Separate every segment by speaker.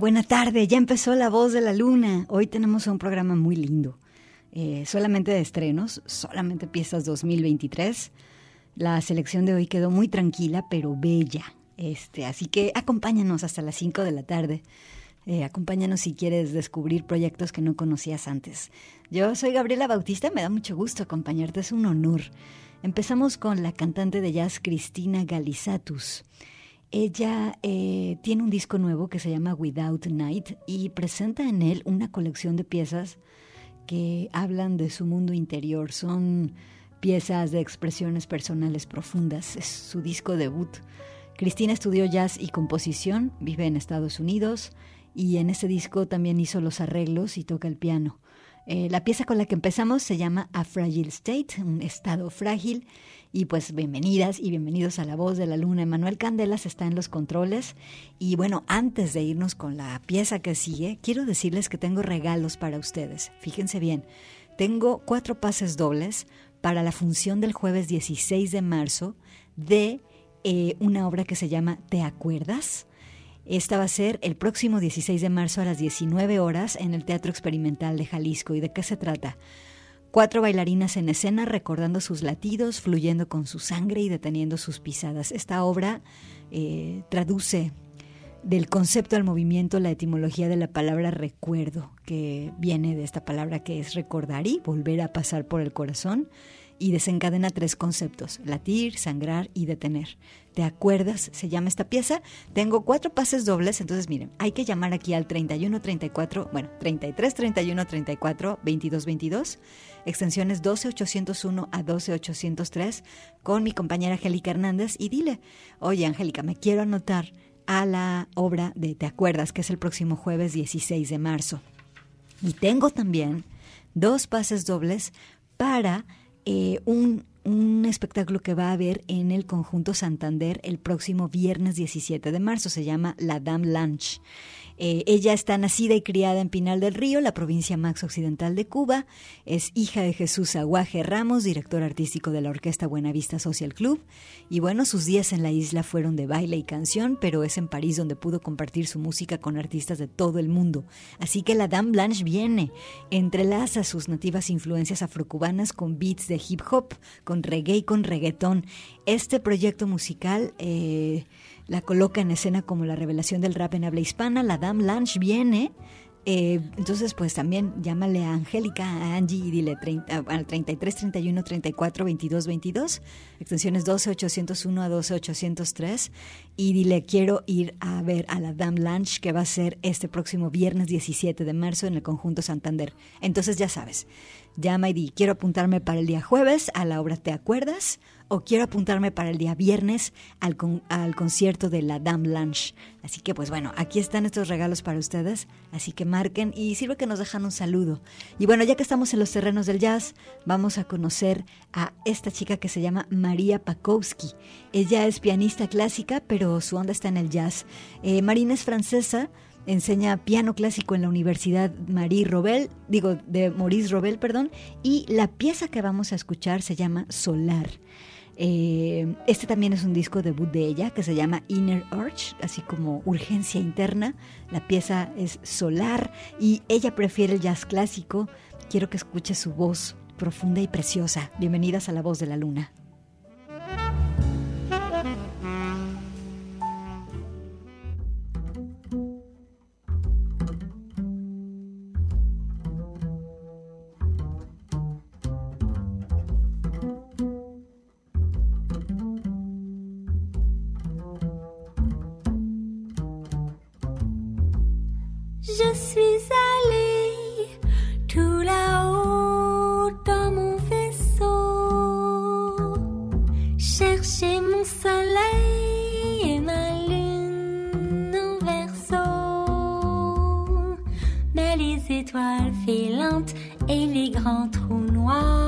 Speaker 1: Buena tarde. Ya empezó La Voz de la Luna. Hoy tenemos un programa muy lindo. Eh, solamente de estrenos, solamente piezas 2023. La selección de hoy quedó muy tranquila, pero bella. Este, así que acompáñanos hasta las 5 de la tarde. Eh, acompáñanos si quieres descubrir proyectos que no conocías antes. Yo soy Gabriela Bautista, me da mucho gusto acompañarte, es un honor. Empezamos con la cantante de jazz Cristina Galizatus. Ella eh, tiene un disco nuevo que se llama Without Night y presenta en él una colección de piezas que hablan de su mundo interior. Son piezas de expresiones personales profundas. Es su disco debut. Cristina estudió jazz y composición, vive en Estados Unidos y en ese disco también hizo los arreglos y toca el piano. Eh, la pieza con la que empezamos se llama A Fragile State, un estado frágil, y pues bienvenidas y bienvenidos a La Voz de la Luna. Emanuel Candelas está en los controles. Y bueno, antes de irnos con la pieza que sigue, quiero decirles que tengo regalos para ustedes. Fíjense bien, tengo cuatro pases dobles para la función del jueves 16 de marzo de eh, una obra que se llama ¿Te acuerdas? Esta va a ser el próximo 16 de marzo a las 19 horas en el Teatro Experimental de Jalisco. ¿Y de qué se trata? Cuatro bailarinas en escena recordando sus latidos, fluyendo con su sangre y deteniendo sus pisadas. Esta obra eh, traduce del concepto al movimiento la etimología de la palabra recuerdo, que viene de esta palabra que es recordar y volver a pasar por el corazón y desencadena tres conceptos, latir, sangrar y detener. ¿Te acuerdas? Se llama esta pieza. Tengo cuatro pases dobles, entonces miren, hay que llamar aquí al 31 34, bueno, 33 31 34 22 22, extensiones 12 801 a 12 803 con mi compañera Angélica Hernández y dile, oye Angélica, me quiero anotar a la obra de Te acuerdas, que es el próximo jueves 16 de marzo. Y tengo también dos pases dobles para eh, un, un espectáculo que va a haber en el conjunto Santander el próximo viernes 17 de marzo. Se llama La Dame Lunch. Eh, ella está nacida y criada en Pinal del Río, la provincia más occidental de Cuba. Es hija de Jesús Aguaje Ramos, director artístico de la Orquesta Buenavista Social Club. Y bueno, sus días en la isla fueron de baile y canción, pero es en París donde pudo compartir su música con artistas de todo el mundo. Así que la Dame Blanche viene, entrelaza sus nativas influencias afrocubanas con beats de hip hop, con reggae y con reggaetón. Este proyecto musical... Eh, la coloca en escena como la revelación del rap en habla hispana. La Dame Lange viene. Eh, entonces, pues también llámale a Angélica, a Angie y dile 30, al 33 31 34 22 22, extensiones 12 801 a 12 803 y dile quiero ir a ver a la Dame Lange que va a ser este próximo viernes 17 de marzo en el conjunto Santander. Entonces ya sabes, llama y di quiero apuntarme para el día jueves a la obra ¿Te acuerdas? O quiero apuntarme para el día viernes al, al concierto de la Dame Lunch. Así que pues bueno, aquí están estos regalos para ustedes, así que marquen y sirve que nos dejan un saludo. Y bueno, ya que estamos en los terrenos del jazz, vamos a conocer a esta chica que se llama María Pakowski. Ella es pianista clásica, pero su onda está en el jazz. Eh, Marina es francesa, enseña piano clásico en la Universidad Marie Robel, digo, de Maurice Robel, perdón, y la pieza que vamos a escuchar se llama Solar. Eh, este también es un disco debut de ella que se llama Inner Urge, así como Urgencia Interna. La pieza es solar y ella prefiere el jazz clásico. Quiero que escuche su voz profunda y preciosa. Bienvenidas a La Voz de la Luna.
Speaker 2: Je suis allée tout là-haut dans mon vaisseau, chercher mon soleil et ma lune en verso. Mais les étoiles filantes et les grands trous noirs.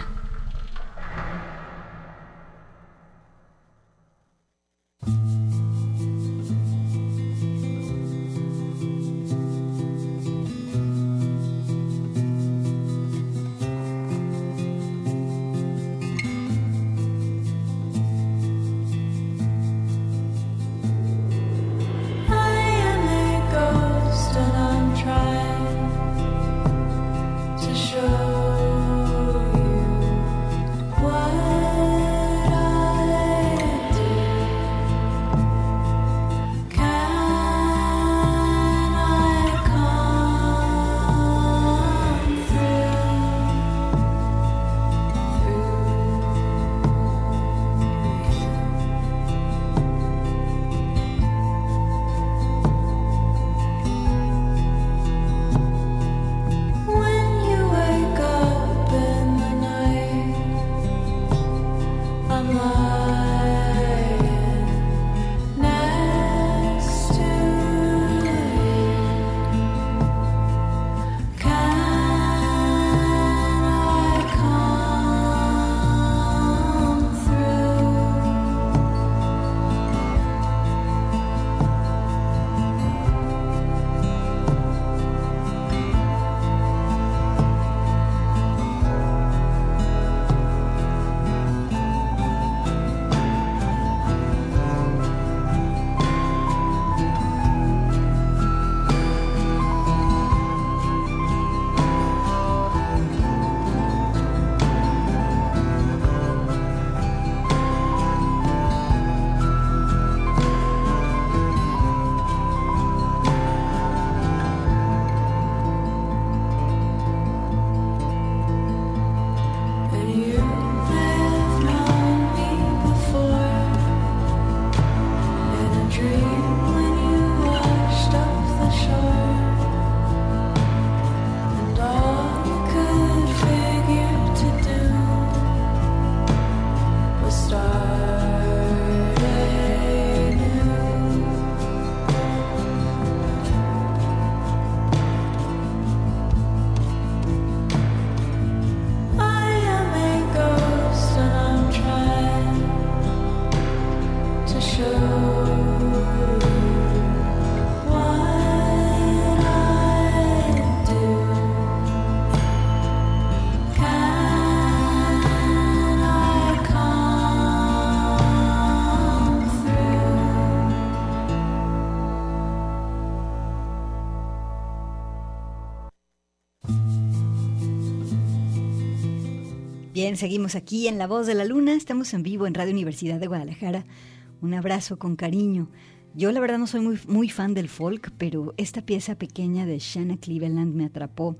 Speaker 1: Seguimos aquí en La Voz de la Luna. Estamos en vivo en Radio Universidad de Guadalajara. Un abrazo con cariño. Yo la verdad no soy muy, muy fan del folk, pero esta pieza pequeña de Shanna Cleveland me atrapó.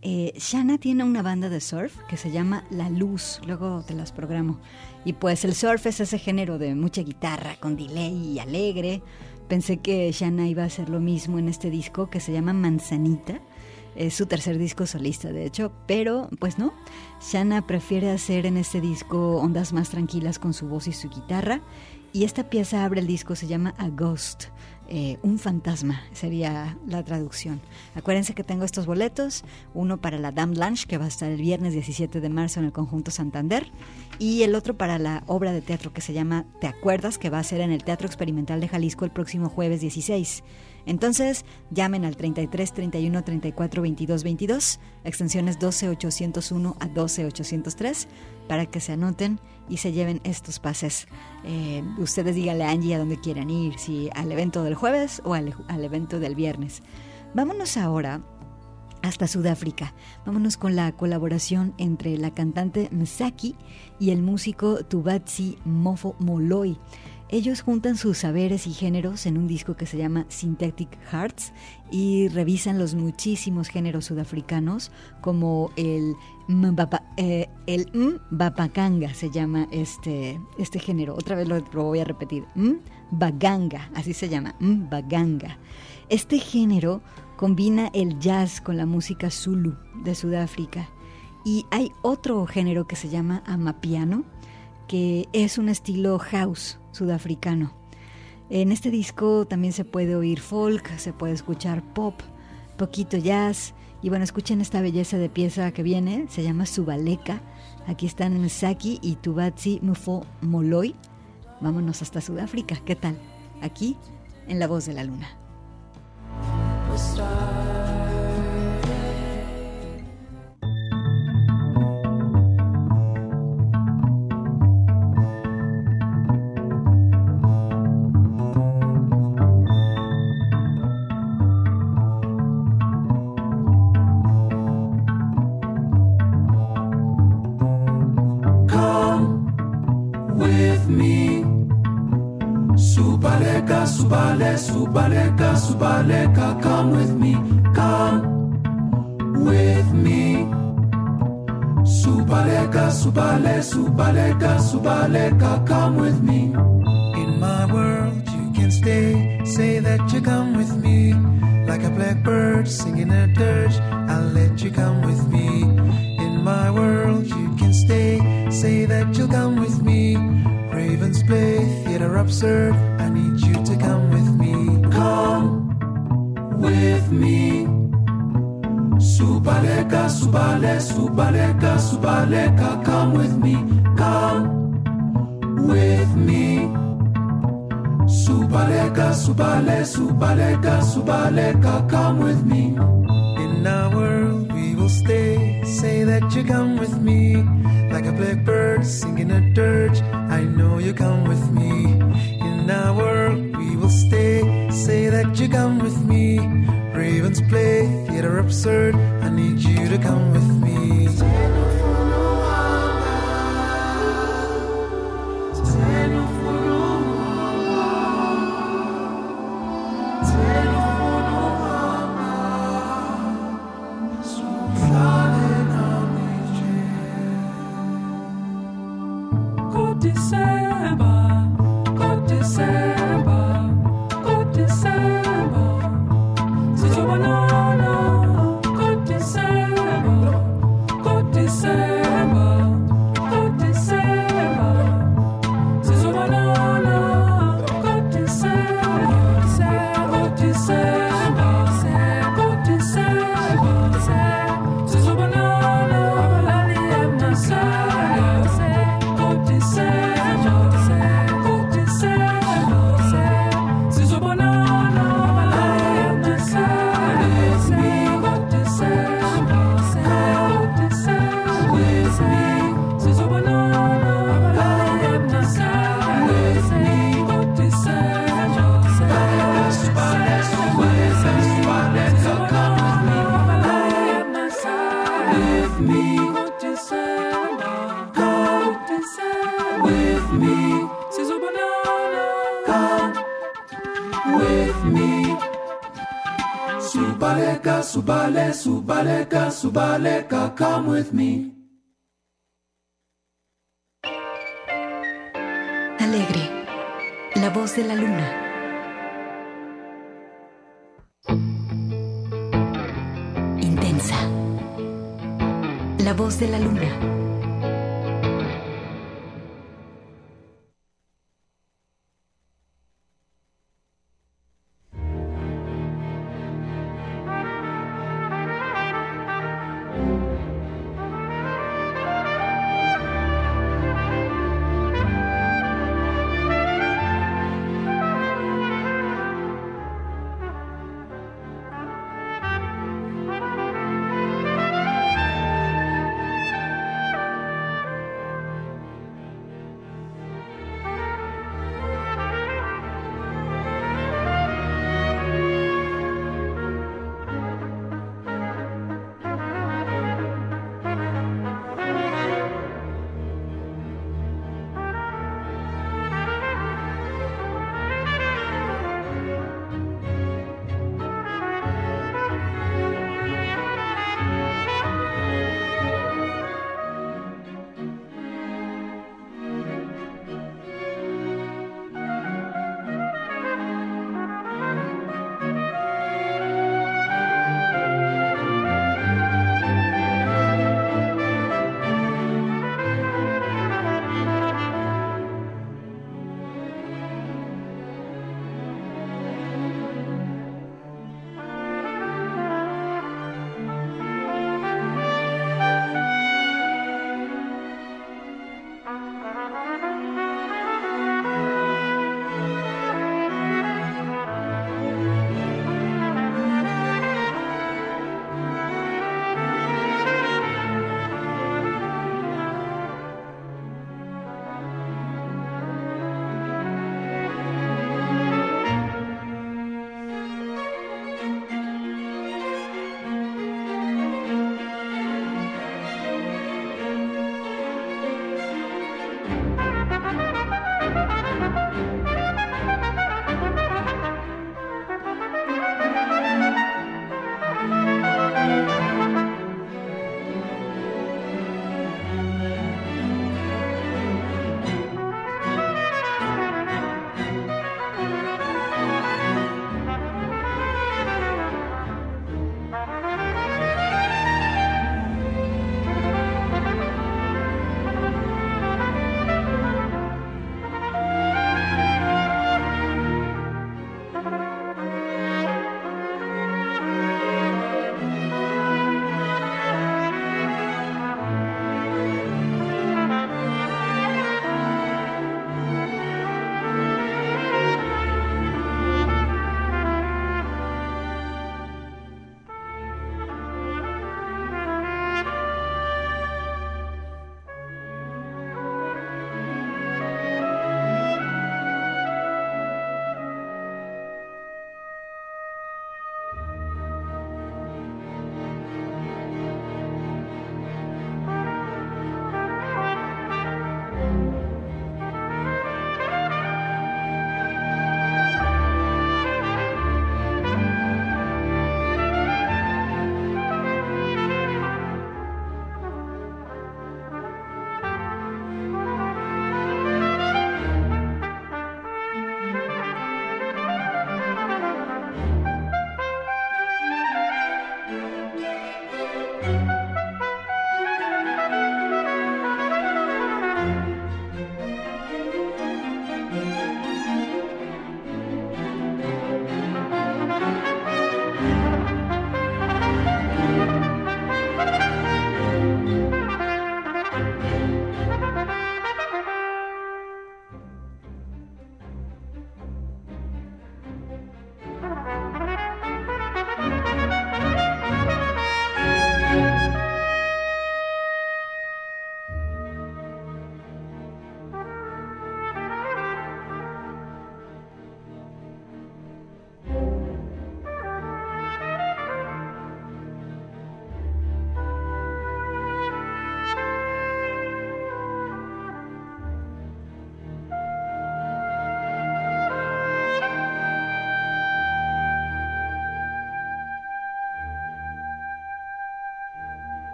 Speaker 1: Eh, Shanna tiene una banda de surf que se llama La Luz, luego te las programo. Y pues el surf es ese género de mucha guitarra, con delay y alegre. Pensé que Shanna iba a hacer lo mismo en este disco que se llama Manzanita. Es su tercer disco solista, de hecho, pero pues no. Shanna prefiere hacer en este disco ondas más tranquilas con su voz y su guitarra. Y esta pieza abre el disco, se llama A Ghost, eh, un fantasma sería la traducción. Acuérdense que tengo estos boletos, uno para la Dame Lunch, que va a estar el viernes 17 de marzo en el Conjunto Santander, y el otro para la obra de teatro que se llama Te Acuerdas, que va a ser en el Teatro Experimental de Jalisco el próximo jueves 16. Entonces, llamen al 33 31 34 22 22, extensiones 12 801 a 12 803, para que se anoten y se lleven estos pases. Eh, ustedes díganle a Angie a dónde quieran ir, si al evento del jueves o al, al evento del viernes. Vámonos ahora hasta Sudáfrica. Vámonos con la colaboración entre la cantante Msaki y el músico Tubatsi Mofo Moloi. Ellos juntan sus saberes y géneros en un disco que se llama Synthetic Hearts y revisan los muchísimos géneros sudafricanos como el mbapa, eh, el mbapakanga se llama este, este género. Otra vez lo, lo voy a repetir. Mbaganga, así se llama, mbaganga. Este género combina el jazz con la música zulu de Sudáfrica. Y hay otro género que se llama amapiano, que es un estilo house sudafricano. En este disco también se puede oír folk, se puede escuchar pop, poquito jazz. Y bueno, escuchen esta belleza de pieza que viene, se llama Subaleka. Aquí están Saki y Tubatsi Mufo Moloi. Vámonos hasta Sudáfrica, ¿qué tal? Aquí, en La Voz de la Luna.
Speaker 3: Subaleka, subaleka, come with me. In my world, you can stay. Say that you come with me. Like a blackbird singing a dirge, I'll let you come with me. In my world, you can stay. Say that you'll come with me. Ravens play theater absurd. I need you to come with me. Come with me. Subaleka, subale, subaleka, subaleka, come with me. Subaleka, subale, subaleka, subaleka, come with me. In our world we will stay. Say that you come with me. Like a blackbird singing a dirge. I know you come with me. In our world we will stay. Say that you come with me. Ravens play theater absurd. I need you to come with me. Subale, subaleka, subaleka, come with me.
Speaker 1: Alegre, la voz de la luna. Intensa, la voz de la luna.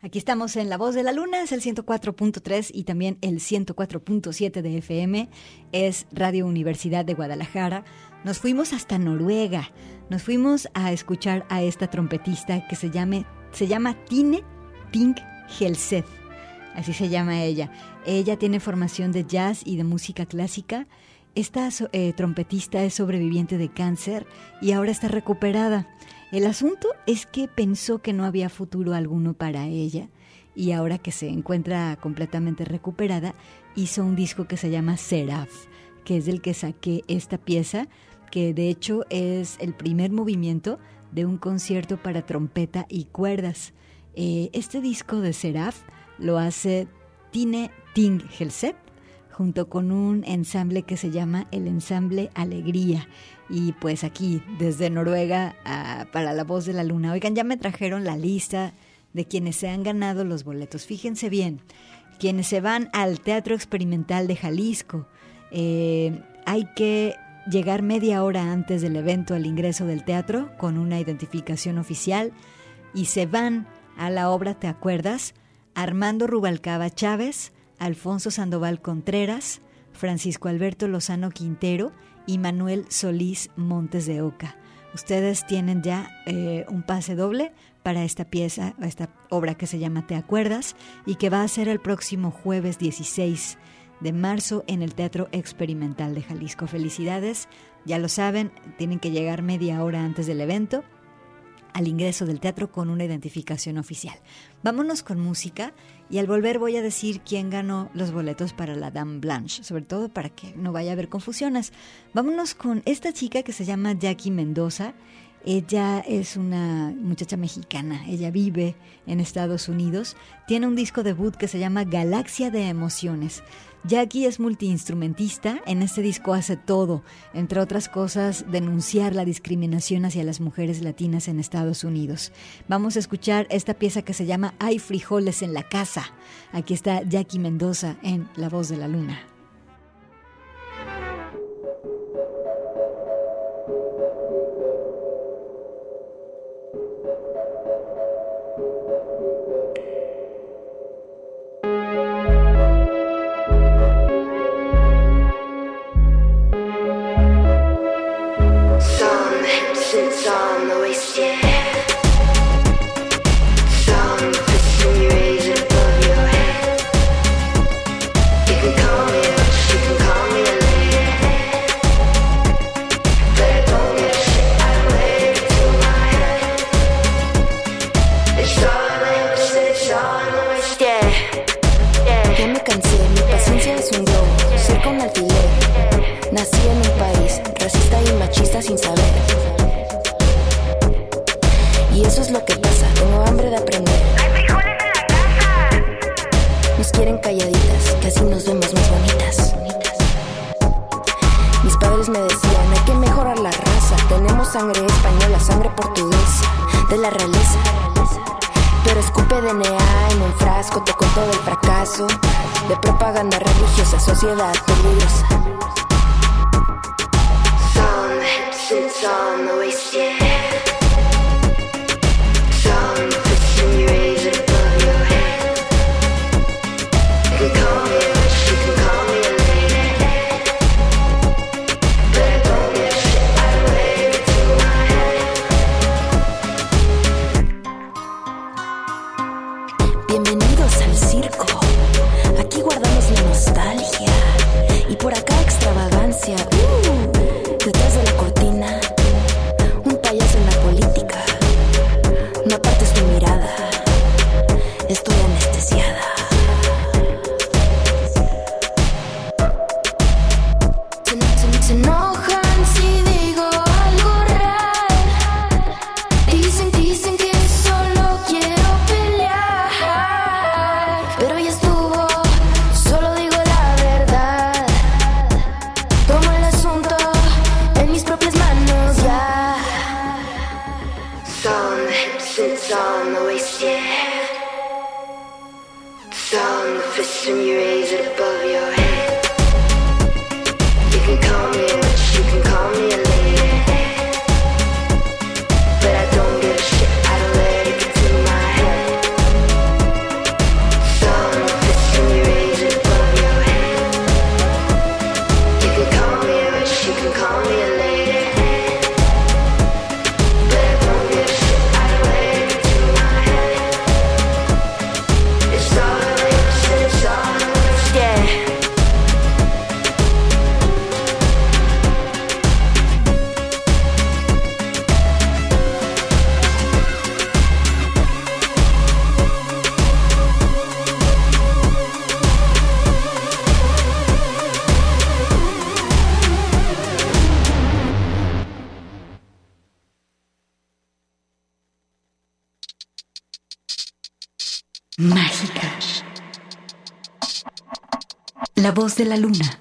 Speaker 1: Aquí estamos en La Voz de la Luna, es el 104.3 y también el 104.7 de FM, es Radio Universidad de Guadalajara. Nos fuimos hasta Noruega, nos fuimos a escuchar a esta trompetista que se, llame, se llama Tine Ting Helseth, así se llama ella. Ella tiene formación de jazz y de música clásica. Esta eh, trompetista es sobreviviente de cáncer y ahora está recuperada. El asunto es que pensó que no había futuro alguno para ella y ahora que se encuentra completamente recuperada, hizo un disco que se llama Seraph, que es del que saqué esta pieza, que de hecho es el primer movimiento de un concierto para trompeta y cuerdas. Eh, este disco de Seraph lo hace Tine Ting junto con un ensamble que se llama el Ensamble Alegría. Y pues aquí, desde Noruega para La Voz de la Luna. Oigan, ya me trajeron la lista de quienes se han ganado los boletos. Fíjense bien, quienes se van al Teatro Experimental de Jalisco. Eh, hay que llegar media hora antes del evento al ingreso del teatro con una identificación oficial y se van a la obra ¿Te acuerdas? Armando Rubalcaba Chávez, Alfonso Sandoval Contreras, Francisco Alberto Lozano Quintero y Manuel Solís Montes de Oca. Ustedes tienen ya eh, un pase doble para esta pieza, esta obra que se llama Te acuerdas y que va a ser el próximo jueves 16 de marzo en el Teatro Experimental de Jalisco. Felicidades, ya lo saben, tienen que llegar media hora antes del evento al ingreso del teatro con una identificación oficial. Vámonos con música y al volver voy a decir quién ganó los boletos para la Dame Blanche, sobre todo para que no vaya a haber confusiones. Vámonos con esta chica que se llama Jackie Mendoza. Ella es una muchacha mexicana, ella vive en Estados Unidos, tiene un disco debut que se llama Galaxia de Emociones. Jackie es multiinstrumentista, en este disco hace todo, entre otras cosas, denunciar la discriminación hacia las mujeres latinas en Estados Unidos. Vamos a escuchar esta pieza que se llama Hay frijoles en la casa. Aquí está Jackie Mendoza en La Voz de la Luna.
Speaker 4: Sin saber. Y eso es lo que pasa, tengo hambre de aprender. Nos quieren calladitas, casi nos vemos más bonitas. Mis padres me decían, hay que mejorar la raza. Tenemos sangre española, sangre portuguesa, de la realeza. Pero escupe DNA en un frasco, te contó del fracaso de propaganda religiosa, sociedad peligrosa.
Speaker 5: Some sits on the waist, yeah.
Speaker 4: De la
Speaker 6: luna.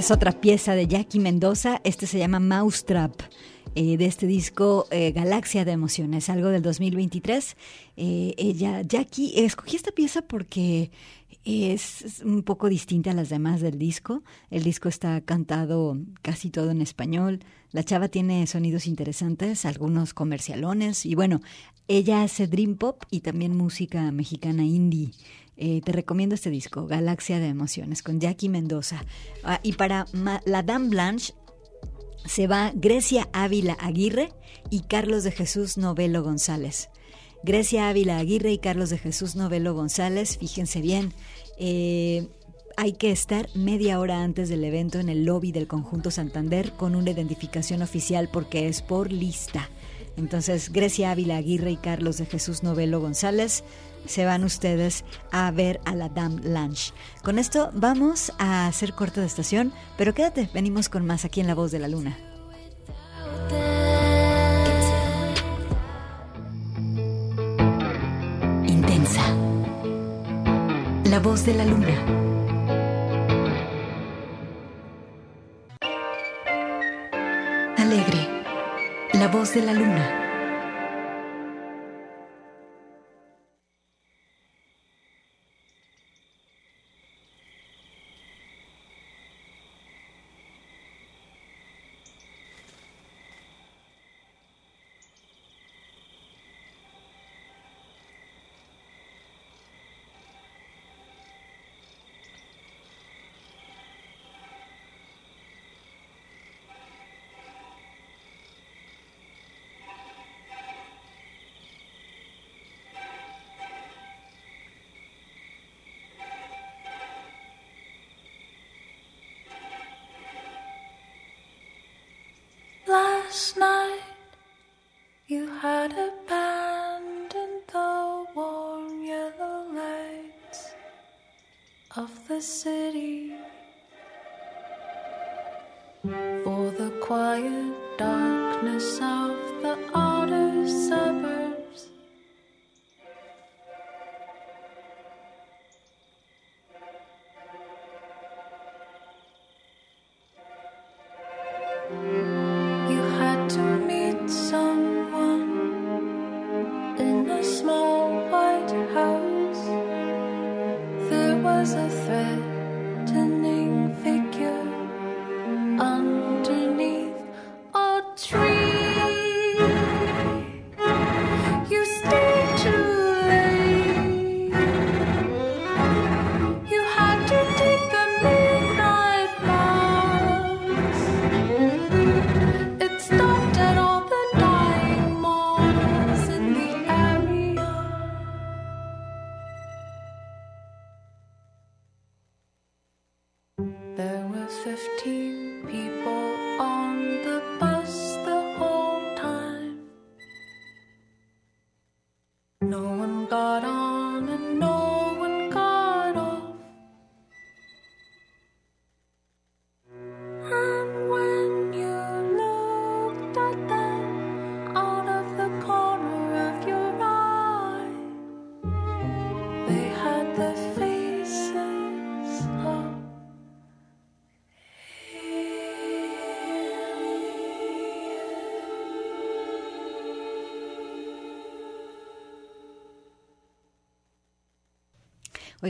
Speaker 6: Es otra pieza de Jackie Mendoza. Este se llama Mousetrap. eh, de este disco eh, Galaxia de Emociones, algo del 2023. Eh, ella, Jackie, escogí esta pieza porque es, es un poco distinta a las demás del disco. El disco está cantado casi todo en español. La chava tiene sonidos interesantes, algunos comercialones. Y bueno, ella hace dream pop y también música mexicana indie. Eh, te recomiendo este disco, Galaxia de Emociones, con Jackie Mendoza. Ah, y para la Dame Blanche se va Grecia Ávila Aguirre y Carlos de Jesús Novelo González. Grecia Ávila Aguirre y Carlos de Jesús Novelo González, fíjense bien, eh, hay que estar media hora antes del evento en el lobby del conjunto Santander con una identificación oficial porque es por lista. Entonces, Grecia Ávila Aguirre y Carlos de Jesús Novelo González se van ustedes a ver a la Dame Lunch. Con esto vamos a hacer corte de estación, pero quédate, venimos con más aquí en La Voz de la Luna. Intensa. La Voz de la Luna.
Speaker 1: Voz de la luna.
Speaker 7: Last night you had abandoned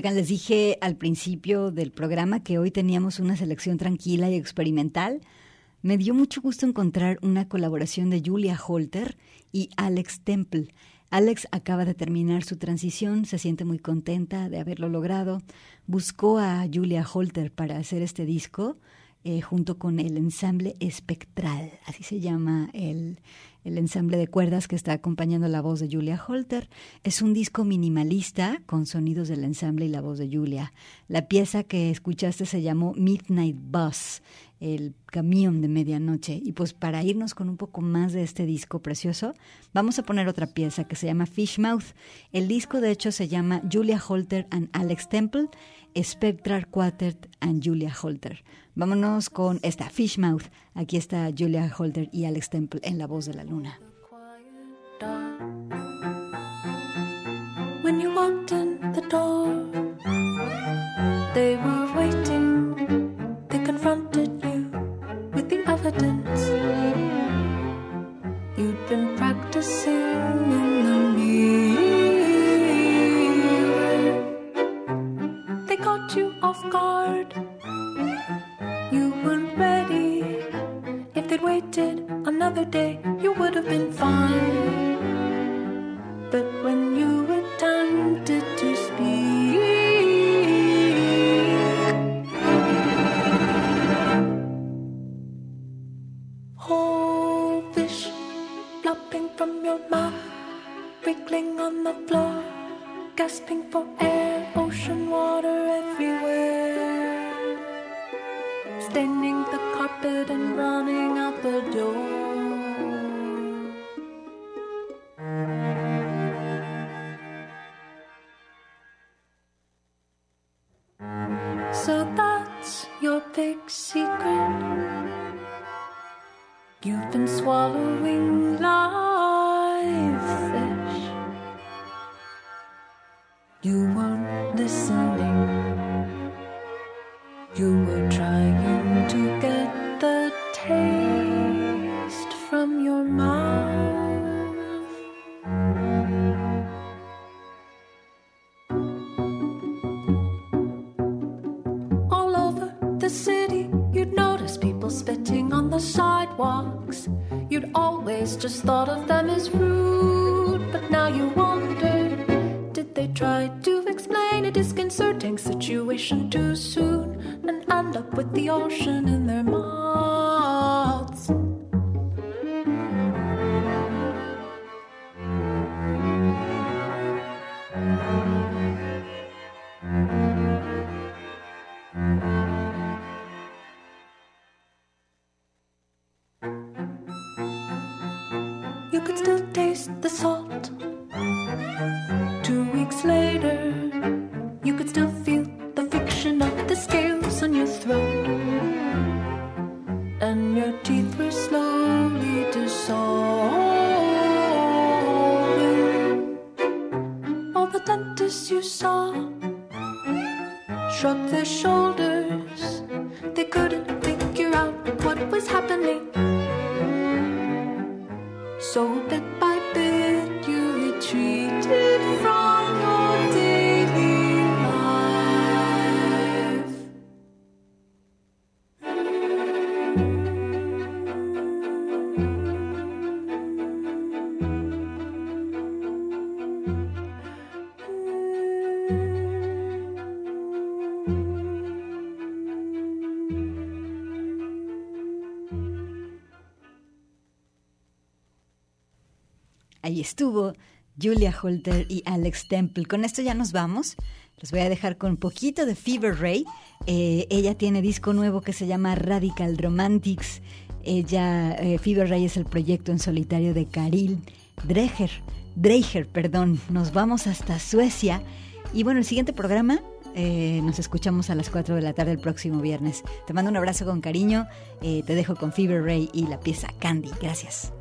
Speaker 1: Les dije al principio del programa que hoy teníamos una selección tranquila y experimental. Me dio mucho gusto encontrar una colaboración de Julia Holter y Alex Temple. Alex acaba de terminar su transición, se siente muy contenta de haberlo logrado. Buscó a Julia Holter para hacer este disco eh, junto con el ensamble espectral, así se llama el, el ensamble de cuerdas que está acompañando la voz de Julia Holter. Es un disco minimalista con sonidos del ensamble y la voz de Julia. La pieza que escuchaste se llamó Midnight Bus, el camión de medianoche. Y pues para irnos con un poco más de este disco precioso, vamos a poner otra pieza que se llama Fish Mouth. El disco de hecho se llama Julia Holter and Alex Temple, Spectral Quartet and Julia Holter. Vámonos con esta Fish Mouth. Aquí está Julia Holter y Alex Temple en La Voz de la Luna.
Speaker 7: Spitting on the sidewalks. You'd always just thought of them as rude, but now you wonder did they try to explain a disconcerting situation too soon and end up with the ocean in their mouths?
Speaker 8: Ahí estuvo Julia Holter y Alex Temple. Con esto ya nos vamos. Los voy a dejar con un poquito de Fever Ray. Eh, ella tiene disco nuevo que se llama Radical Romantics. Ella, eh, Fever Ray es el proyecto en solitario de Karil Dreger. Dreger, perdón. Nos vamos hasta Suecia. Y bueno, el siguiente programa eh, nos escuchamos a las 4 de la tarde el próximo viernes. Te mando un abrazo con cariño. Eh, te dejo con Fever Ray y la pieza Candy. Gracias.